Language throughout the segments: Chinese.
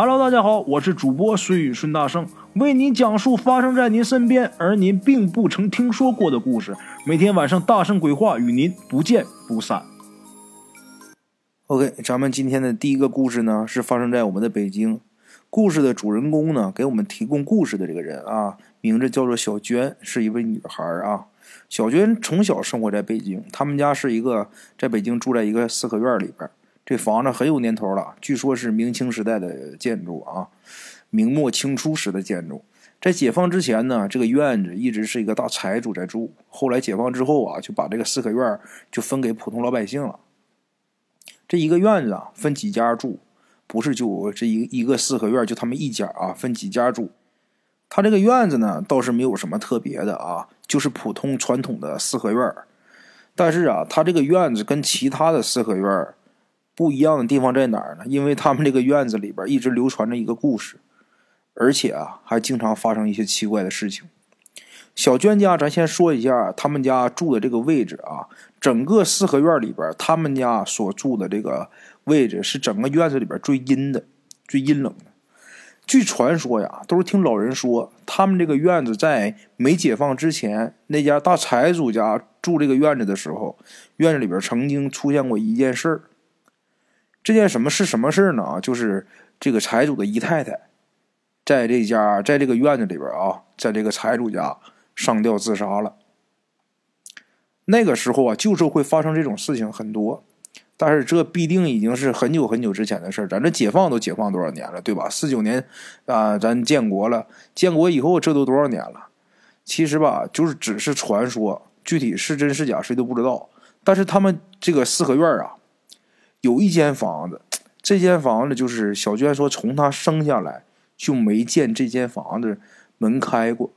Hello，大家好，我是主播孙宇孙大圣，为您讲述发生在您身边而您并不曾听说过的故事。每天晚上大圣鬼话与您不见不散。OK，咱们今天的第一个故事呢，是发生在我们的北京。故事的主人公呢，给我们提供故事的这个人啊，名字叫做小娟，是一位女孩啊。小娟从小生活在北京，他们家是一个在北京住在一个四合院里边。这房子很有年头了，据说是明清时代的建筑啊，明末清初时的建筑。在解放之前呢，这个院子一直是一个大财主在住。后来解放之后啊，就把这个四合院就分给普通老百姓了。这一个院子啊，分几家住，不是就这一一个四合院就他们一家啊，分几家住。他这个院子呢，倒是没有什么特别的啊，就是普通传统的四合院但是啊，他这个院子跟其他的四合院不一样的地方在哪儿呢？因为他们这个院子里边一直流传着一个故事，而且啊，还经常发生一些奇怪的事情。小娟家，咱先说一下他们家住的这个位置啊，整个四合院里边，他们家所住的这个位置是整个院子里边最阴的、最阴冷的。据传说呀，都是听老人说，他们这个院子在没解放之前，那家大财主家住这个院子的时候，院子里边曾经出现过一件事儿。这件什么是什么事呢？就是这个财主的姨太太，在这家，在这个院子里边啊，在这个财主家上吊自杀了。那个时候啊，就是会发生这种事情很多，但是这必定已经是很久很久之前的事咱这解放都解放多少年了，对吧？四九年啊，咱建国了，建国以后这都多少年了？其实吧，就是只是传说，具体是真是假谁都不知道。但是他们这个四合院啊。有一间房子，这间房子就是小娟说，从她生下来就没见这间房子门开过。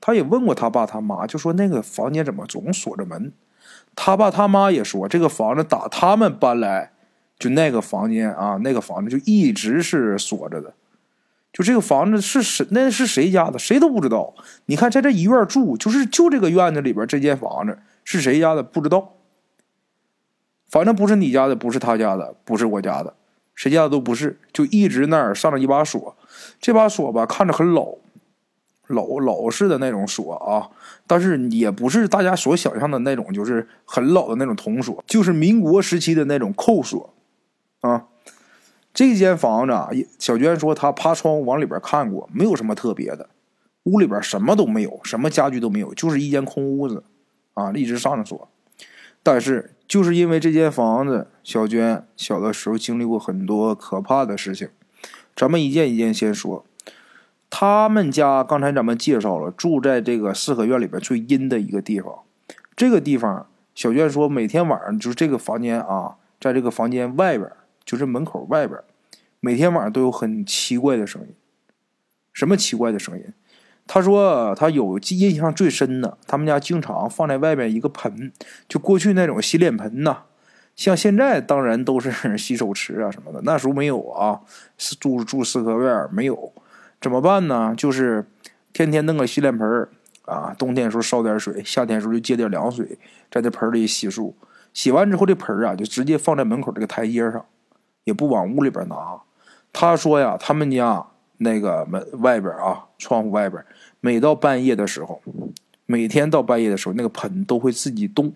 她也问过她爸她妈，就说那个房间怎么总锁着门？他爸他妈也说，这个房子打他们搬来，就那个房间啊，那个房子就一直是锁着的。就这个房子是谁？那是谁家的？谁都不知道。你看，在这一院住，就是就这个院子里边这间房子是谁家的？不知道。反正不是你家的，不是他家的，不是我家的，谁家的都不是，就一直那儿上了一把锁。这把锁吧，看着很老，老老式的那种锁啊，但是也不是大家所想象的那种，就是很老的那种铜锁，就是民国时期的那种扣锁啊。这间房子啊，小娟说她趴窗户往里边看过，没有什么特别的，屋里边什么都没有，什么家具都没有，就是一间空屋子啊，一直上着锁，但是。就是因为这间房子，小娟小的时候经历过很多可怕的事情。咱们一件一件先说。他们家刚才咱们介绍了，住在这个四合院里边最阴的一个地方。这个地方，小娟说每天晚上就是这个房间啊，在这个房间外边，就是门口外边，每天晚上都有很奇怪的声音。什么奇怪的声音？他说他有印象最深的，他们家经常放在外面一个盆，就过去那种洗脸盆呐。像现在当然都是 洗手池啊什么的，那时候没有啊，是住住四合院没有，怎么办呢？就是天天弄个洗脸盆啊，冬天的时候烧点水，夏天的时候就接点凉水，在这盆里洗漱。洗完之后这盆啊就直接放在门口这个台阶上，也不往屋里边拿。他说呀，他们家。那个门外边啊，窗户外边，每到半夜的时候，每天到半夜的时候，那个盆都会自己动，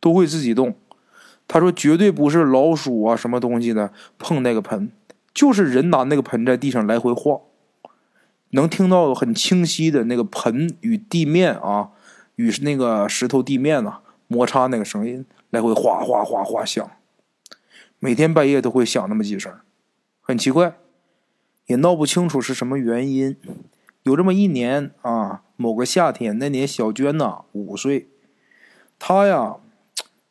都会自己动。他说绝对不是老鼠啊，什么东西的碰那个盆，就是人拿那个盆在地上来回晃，能听到很清晰的那个盆与地面啊，与那个石头地面啊摩擦那个声音，来回哗哗哗哗响。每天半夜都会响那么几声，很奇怪。也闹不清楚是什么原因。有这么一年啊，某个夏天，那年小娟呐五岁，她呀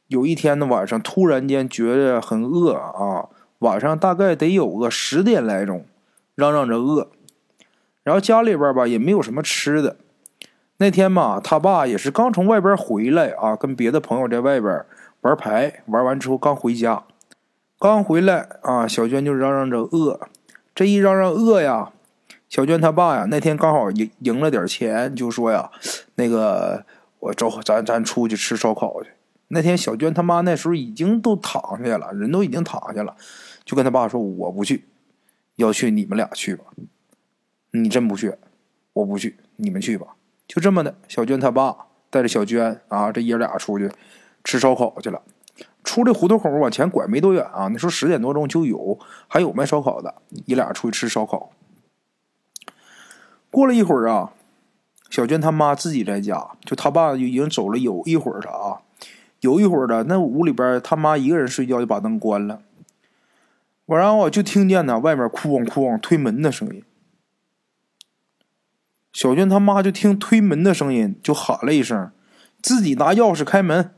有一天的晚上，突然间觉得很饿啊，晚上大概得有个十点来钟，嚷嚷着饿。然后家里边吧也没有什么吃的。那天嘛，他爸也是刚从外边回来啊，跟别的朋友在外边玩牌，玩完之后刚回家，刚回来啊，小娟就嚷嚷着饿。这一嚷嚷饿呀，小娟她爸呀那天刚好赢赢了点钱，就说呀，那个我走，咱咱出去吃烧烤去。那天小娟他妈那时候已经都躺下了，人都已经躺下了，就跟他爸说我不去，要去你们俩去吧。你真不去，我不去，你们去吧。就这么的，小娟她爸带着小娟啊，这爷俩出去吃烧烤去了。出这胡同口往前拐没多远啊，那时候十点多钟就有，还有卖烧烤的，爷俩出去吃烧烤。过了一会儿啊，小娟他妈自己在家，就他爸就已经走了有一会儿了啊，有一会儿了，那屋里边他妈一个人睡觉，就把灯关了。我然后就听见呢，外面哐哐推门的声音。小娟他妈就听推门的声音，就喊了一声，自己拿钥匙开门。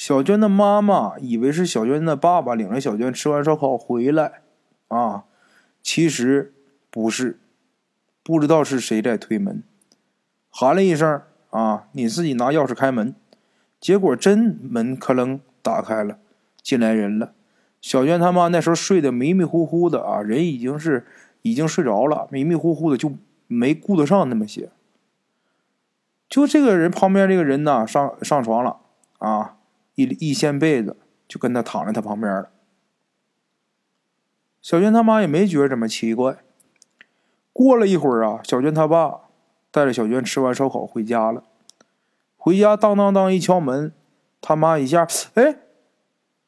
小娟的妈妈以为是小娟的爸爸领着小娟吃完烧烤回来，啊，其实不是，不知道是谁在推门，喊了一声啊，你自己拿钥匙开门，结果真门可能打开了，进来人了。小娟他妈那时候睡得迷迷糊糊的啊，人已经是已经睡着了，迷迷糊糊的就没顾得上那么些。就这个人旁边这个人呢，上上床了啊。一一掀被子，就跟他躺在他旁边了。小娟他妈也没觉得怎么奇怪。过了一会儿啊，小娟他爸带着小娟吃完烧烤回家了。回家当当当一敲门，他妈一下哎，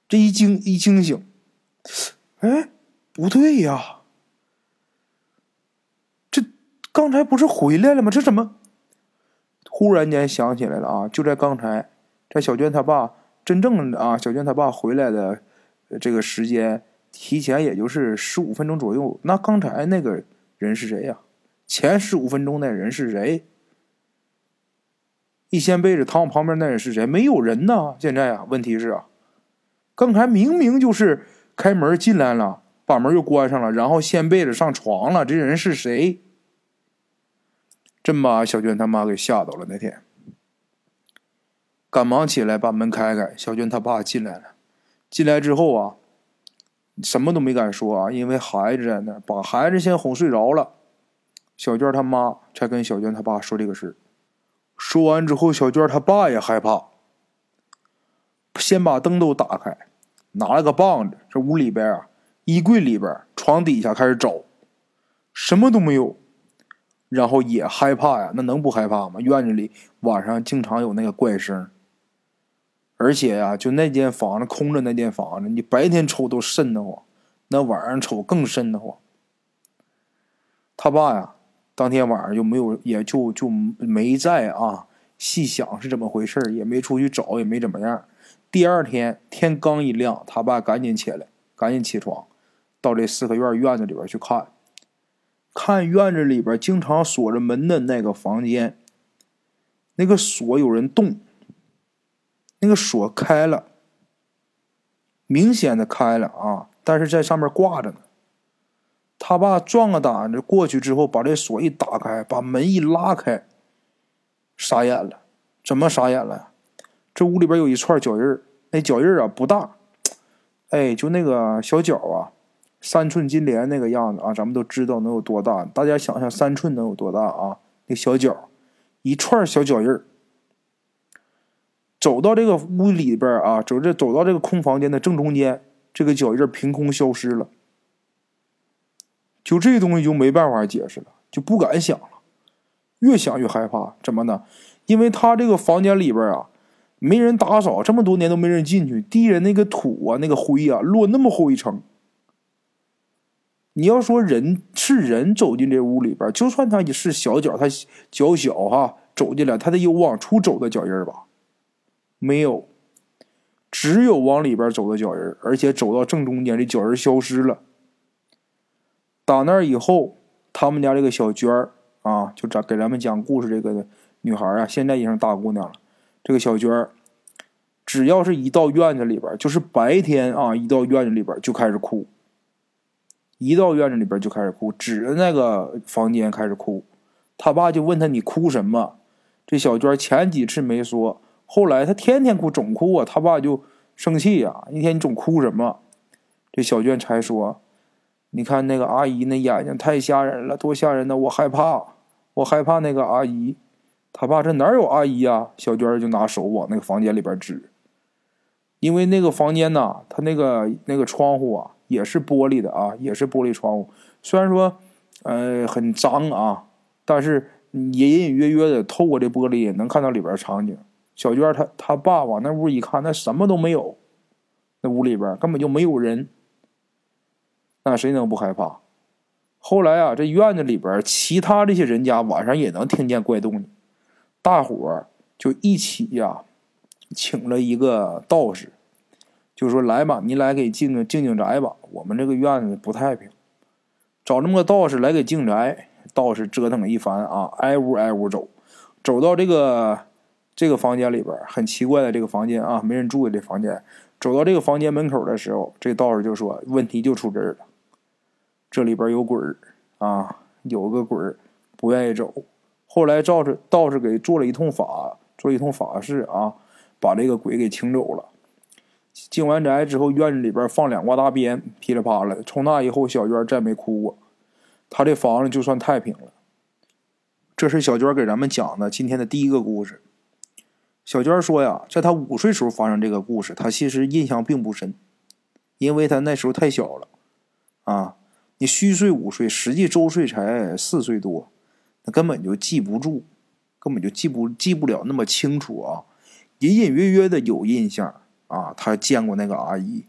这一惊一惊醒，哎，不对呀，这刚才不是回来了吗？这怎么忽然间想起来了啊？就在刚才，在小娟他爸。真正的啊，小娟她爸回来的这个时间提前也就是十五分钟左右。那刚才那个人是谁呀？前十五分钟那人是谁？一掀被子躺我旁边那人是谁？没有人呢。现在啊，问题是啊，刚才明明就是开门进来了，把门又关上了，然后掀被子上床了。这人是谁？真把小娟他妈给吓到了那天。赶忙起来把门开开，小娟她爸进来了。进来之后啊，什么都没敢说啊，因为孩子在那，把孩子先哄睡着了。小娟她妈才跟小娟她爸说这个事说完之后，小娟她爸也害怕，先把灯都打开，拿了个棒子，这屋里边啊，衣柜里边、床底下开始找，什么都没有。然后也害怕呀，那能不害怕吗？院子里晚上经常有那个怪声。而且呀，就那间房子空着，那间房子你白天瞅都瘆得慌，那晚上瞅更瘆得慌。他爸呀，当天晚上就没有，也就就没在啊，细想是怎么回事也没出去找，也没怎么样。第二天天刚一亮，他爸赶紧起来，赶紧起床，到这四合院院子里边去看，看院子里边经常锁着门的那个房间，那个锁有人动。那个锁开了，明显的开了啊！但是在上面挂着呢。他爸壮个胆子过去之后，把这锁一打开，把门一拉开，傻眼了。怎么傻眼了？这屋里边有一串脚印儿，那脚印儿啊不大，哎，就那个小脚啊，三寸金莲那个样子啊，咱们都知道能有多大。大家想想，三寸能有多大啊？那小脚，一串小脚印儿。走到这个屋里边啊，走这走到这个空房间的正中间，这个脚印凭空消失了。就这东西就没办法解释了，就不敢想了，越想越害怕。怎么呢？因为他这个房间里边啊，没人打扫，这么多年都没人进去，地上那个土啊、那个灰啊，落那么厚一层。你要说人是人走进这屋里边，就算他也是小脚，他脚小哈，走进来，他得有往出走的脚印吧。没有，只有往里边走的脚印，而且走到正中间，这脚印消失了。打那以后，他们家这个小娟儿啊，就咱给咱们讲故事这个女孩啊，现在已经大姑娘了。这个小娟儿，只要是一到院子里边，就是白天啊，一到院子里边就开始哭。一到院子里边就开始哭，指着那个房间开始哭。他爸就问他：“你哭什么？”这小娟前几次没说。后来他天天哭，总哭啊，他爸就生气呀。一天你总哭什么？这小娟才说：“你看那个阿姨那眼睛太吓人了，多吓人呢！我害怕，我害怕那个阿姨。”他爸这哪有阿姨呀？小娟就拿手往那个房间里边指，因为那个房间呐，他那个那个窗户啊，也是玻璃的啊，也是玻璃窗户。虽然说呃很脏啊，但是隐隐约约的透过这玻璃能看到里边场景。小娟她她爸往那屋一看，那什么都没有，那屋里边根本就没有人。那谁能不害怕？后来啊，这院子里边其他这些人家晚上也能听见怪动静，大伙儿就一起呀，请了一个道士，就说：“来吧，你来给静静静宅吧，我们这个院子不太平。”找这么个道士来给静宅，道士折腾了一番啊，挨屋挨屋走，走到这个这个房间里边，很奇怪的这个房间啊，没人住的这房间。走到这个房间门口的时候，这道士就说：“问题就出这儿了。”这里边有鬼儿啊，有个鬼儿不愿意走。后来道士道士给做了一通法，做一通法事啊，把这个鬼给请走了。进完宅之后，院子里边放两挂大鞭，噼里啪啦。从那以后，小娟再没哭过，她这房子就算太平了。这是小娟给咱们讲的今天的第一个故事。小娟说呀，在她五岁时候发生这个故事，她其实印象并不深，因为她那时候太小了啊。你虚岁五岁，实际周岁才四岁多，那根本就记不住，根本就记不记不了那么清楚啊！隐隐约约的有印象啊，他见过那个阿姨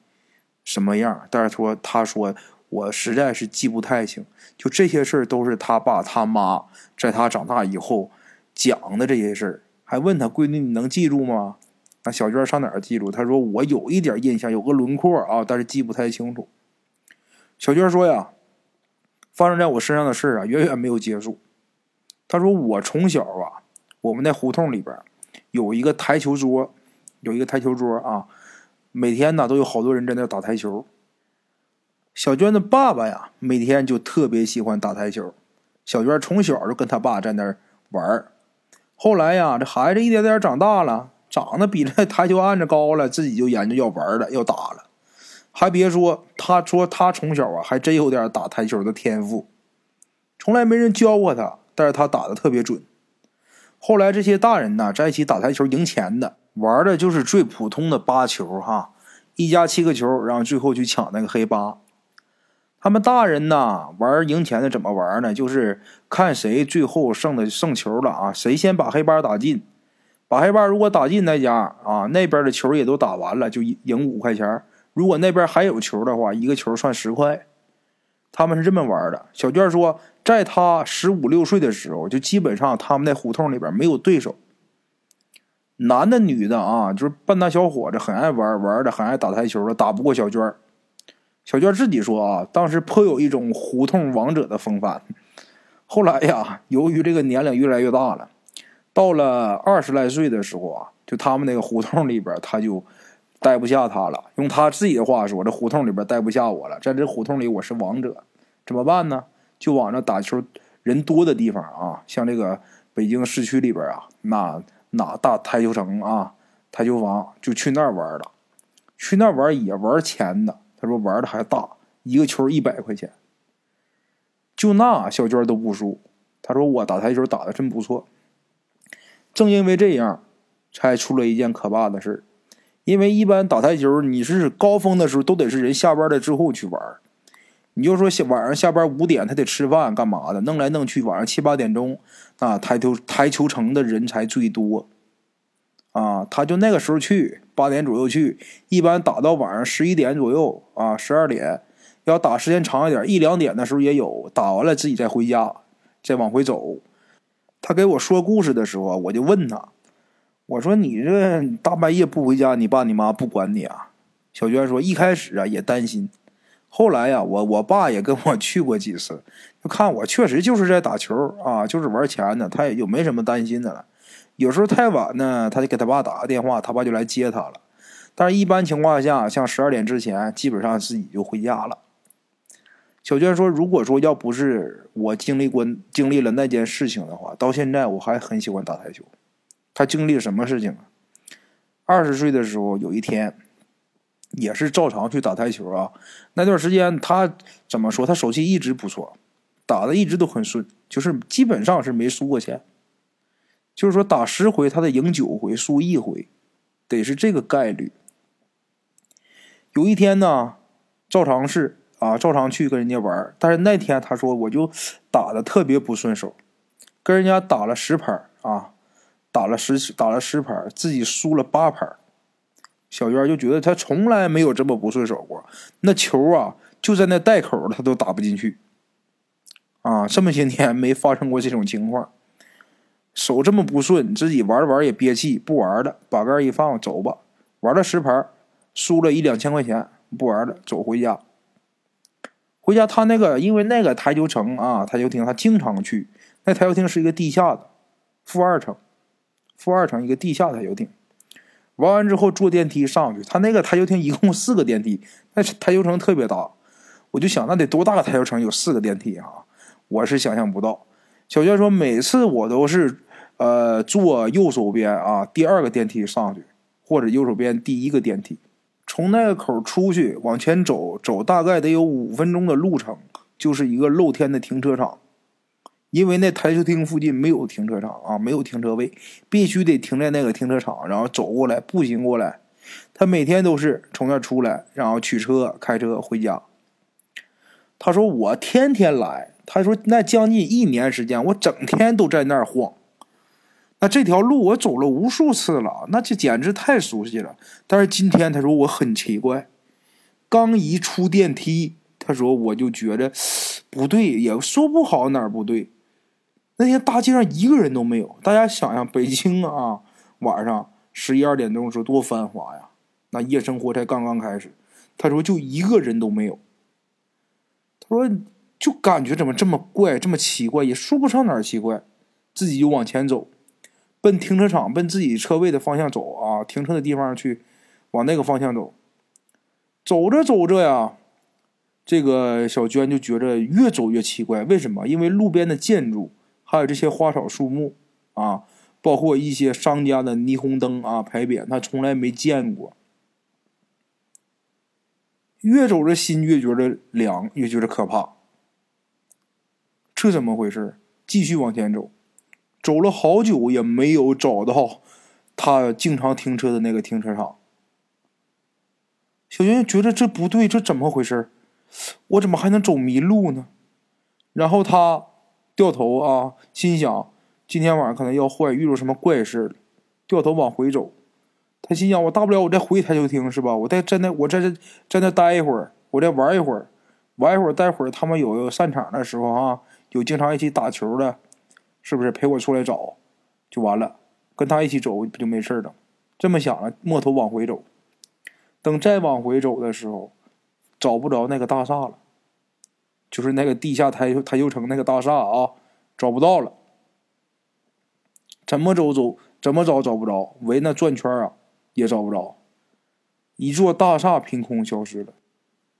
什么样，但是说他说我实在是记不太清，就这些事儿都是他爸他妈在他长大以后讲的这些事儿，还问他闺女你能记住吗？那小娟上哪儿记住？他说我有一点印象，有个轮廓啊，但是记不太清楚。小娟说呀。发生在我身上的事啊，远远没有结束。他说：“我从小啊，我们那胡同里边有一个台球桌，有一个台球桌啊，每天呢都有好多人在那打台球。小娟的爸爸呀，每天就特别喜欢打台球。小娟从小就跟他爸在那儿玩后来呀，这孩子一点点长大了，长得比这台球案子高了，自己就研究要玩了，要打了。”还别说，他说他从小啊，还真有点打台球的天赋，从来没人教过他，但是他打的特别准。后来这些大人呢，在一起打台球赢钱的，玩的就是最普通的八球哈，一家七个球，然后最后去抢那个黑八。他们大人呢，玩赢钱的怎么玩呢？就是看谁最后剩的剩球了啊，谁先把黑八打进，把黑八如果打进那家啊，那边的球也都打完了，就赢五块钱。如果那边还有球的话，一个球算十块。他们是这么玩的。小娟说，在他十五六岁的时候，就基本上他们那胡同里边没有对手，男的女的啊，就是半大小伙子，很爱玩，玩的很爱打台球的，打不过小娟。小娟自己说啊，当时颇有一种胡同王者的风范。后来呀，由于这个年龄越来越大了，到了二十来岁的时候啊，就他们那个胡同里边，他就。待不下他了，用他自己的话说，这胡同里边待不下我了，在这胡同里我是王者，怎么办呢？就往那打球人多的地方啊，像这个北京市区里边啊，那哪大台球城啊，台球房就去那儿玩了，去那玩也玩钱的。他说玩的还大，一个球一百块钱，就那小娟都不输。他说我打台球打的真不错，正因为这样，才出了一件可怕的事。因为一般打台球，你是高峰的时候都得是人下班了之后去玩你就说晚上下班五点，他得吃饭干嘛的？弄来弄去，晚上七八点钟，啊，台球台球城的人才最多，啊，他就那个时候去，八点左右去，一般打到晚上十一点左右，啊，十二点，要打时间长一点，一两点的时候也有。打完了自己再回家，再往回走。他给我说故事的时候，我就问他。我说你这大半夜不回家，你爸你妈不管你啊？小娟说一开始啊也担心，后来呀我我爸也跟我去过几次，就看我确实就是在打球啊，就是玩钱呢，他也就没什么担心的了。有时候太晚呢，他就给他爸打个电话，他爸就来接他了。但是一般情况下，像十二点之前，基本上自己就回家了。小娟说，如果说要不是我经历过经历了那件事情的话，到现在我还很喜欢打台球。他经历了什么事情啊？二十岁的时候，有一天，也是照常去打台球啊。那段时间，他怎么说？他手气一直不错，打的一直都很顺，就是基本上是没输过钱。就是说，打十回，他得赢九回，输一回，得是这个概率。有一天呢，照常是啊，照常去跟人家玩。但是那天他说我就打的特别不顺手，跟人家打了十盘啊，打了十打了十盘，自己输了八盘。小娟就觉得他从来没有这么不顺手过，那球啊就在那袋口，他都打不进去。啊，这么些年没发生过这种情况，手这么不顺，自己玩着玩也憋气，不玩了，把杆一放，走吧。玩了十盘，输了一两千块钱，不玩了，走回家。回家他那个，因为那个台球城啊，台球厅他经常去。那台球厅是一个地下的，负二层，负二层一个地下台球厅。玩完之后坐电梯上去，他那个台球厅一共四个电梯，那台球城特别大，我就想那得多大个台球城有四个电梯啊？我是想象不到。小娟说每次我都是呃坐右手边啊第二个电梯上去，或者右手边第一个电梯，从那个口出去往前走，走大概得有五分钟的路程，就是一个露天的停车场。因为那台球厅附近没有停车场啊，没有停车位，必须得停在那个停车场，然后走过来，步行过来。他每天都是从那出来，然后取车开车回家。他说我天天来，他说那将近一年时间，我整天都在那儿晃。那这条路我走了无数次了，那这简直太熟悉了。但是今天他说我很奇怪，刚一出电梯，他说我就觉得不对，也说不好哪儿不对。那天大街上一个人都没有，大家想想，北京啊，晚上十一二点钟时候多繁华呀！那夜生活才刚刚开始。他说就一个人都没有。他说就感觉怎么这么怪，这么奇怪，也说不上哪儿奇怪。自己就往前走，奔停车场，奔自己车位的方向走啊，停车的地方去，往那个方向走。走着走着呀，这个小娟就觉着越走越奇怪。为什么？因为路边的建筑。还有这些花草树木啊，包括一些商家的霓虹灯啊牌匾，她从来没见过。越走着心越觉得凉，越觉得可怕。这怎么回事？继续往前走，走了好久也没有找到他经常停车的那个停车场。小娟觉得这不对，这怎么回事？我怎么还能走迷路呢？然后他。掉头啊，心想今天晚上可能要坏，遇到什么怪事了。掉头往回走，他心想：我大不了我再回台球厅是吧？我再在那，我在这在那待一会儿，我再玩一会儿，玩一会儿，待会儿他们有散场的时候啊，有经常一起打球的，是不是陪我出来找，就完了，跟他一起走不就没事了？这么想了，摸头往回走。等再往回走的时候，找不着那个大厦了。就是那个地下台台球城那个大厦啊，找不到了。怎么走走，怎么找找不着，围那转圈啊，也找不着。一座大厦凭空消失了。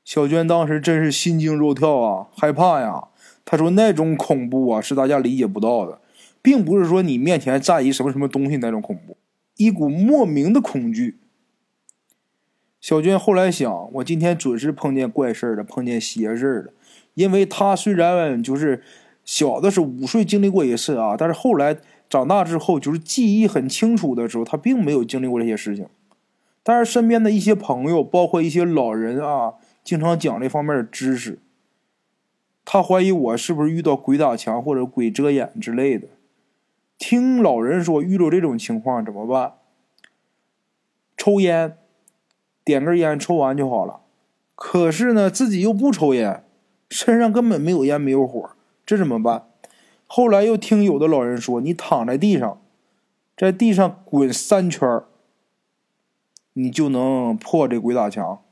小娟当时真是心惊肉跳啊，害怕呀。他说那种恐怖啊，是大家理解不到的，并不是说你面前站一什么什么东西那种恐怖，一股莫名的恐惧。小娟后来想，我今天准是碰见怪事儿了，碰见邪事儿了。因为他虽然就是小的是午睡经历过一次啊，但是后来长大之后，就是记忆很清楚的时候，他并没有经历过这些事情。但是身边的一些朋友，包括一些老人啊，经常讲这方面的知识。他怀疑我是不是遇到鬼打墙或者鬼遮眼之类的。听老人说，遇到这种情况怎么办？抽烟，点根烟抽完就好了。可是呢，自己又不抽烟。身上根本没有烟没有火，这怎么办？后来又听有的老人说，你躺在地上，在地上滚三圈你就能破这鬼打墙。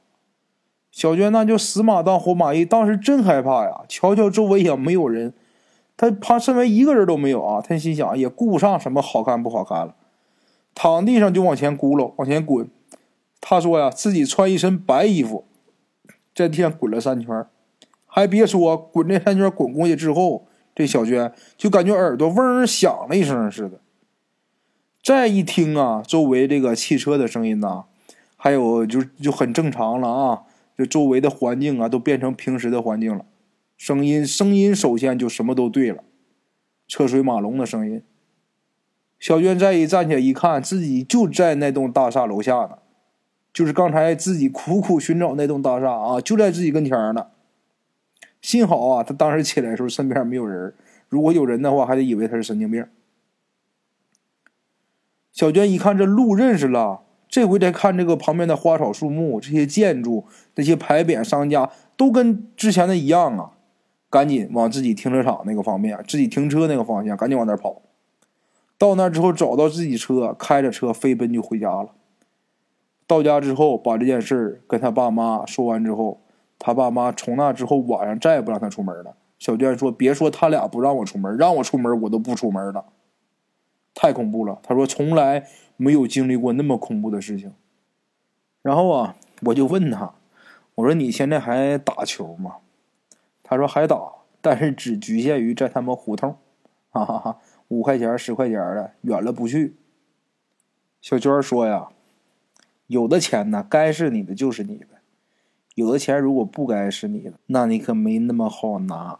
小娟那就死马当活马医，当时真害怕呀！瞧瞧周围也没有人，他怕身边一个人都没有啊！他心想也顾不上什么好看不好看了，躺地上就往前咕噜，往前滚。他说呀，自己穿一身白衣服，在地上滚了三圈还别说，滚这三圈滚过去之后，这小娟就感觉耳朵嗡响了一声似的。再一听啊，周围这个汽车的声音呐，还有就就很正常了啊，这周围的环境啊都变成平时的环境了。声音声音首先就什么都对了，车水马龙的声音。小娟再一站起来一看，自己就在那栋大厦楼下呢，就是刚才自己苦苦寻找那栋大厦啊，就在自己跟前呢。幸好啊，他当时起来的时候身边没有人，如果有人的话，还得以为他是神经病。小娟一看这路认识了，这回再看这个旁边的花草树木、这些建筑、那些牌匾、商家，都跟之前的一样啊！赶紧往自己停车场那个方面，自己停车那个方向，赶紧往那跑。到那之后，找到自己车，开着车飞奔就回家了。到家之后，把这件事跟他爸妈说完之后，他爸妈从那之后晚上再也不让他出门了。小娟说：“别说他俩不让我出门，让我出门我都不出门了。”太恐怖了，他说从来没有经历过那么恐怖的事情。然后啊，我就问他，我说你现在还打球吗？他说还打，但是只局限于在他们胡同，哈哈哈，五块钱十块钱的，远了不去。小娟说呀，有的钱呢，该是你的就是你的，有的钱如果不该是你的，那你可没那么好拿。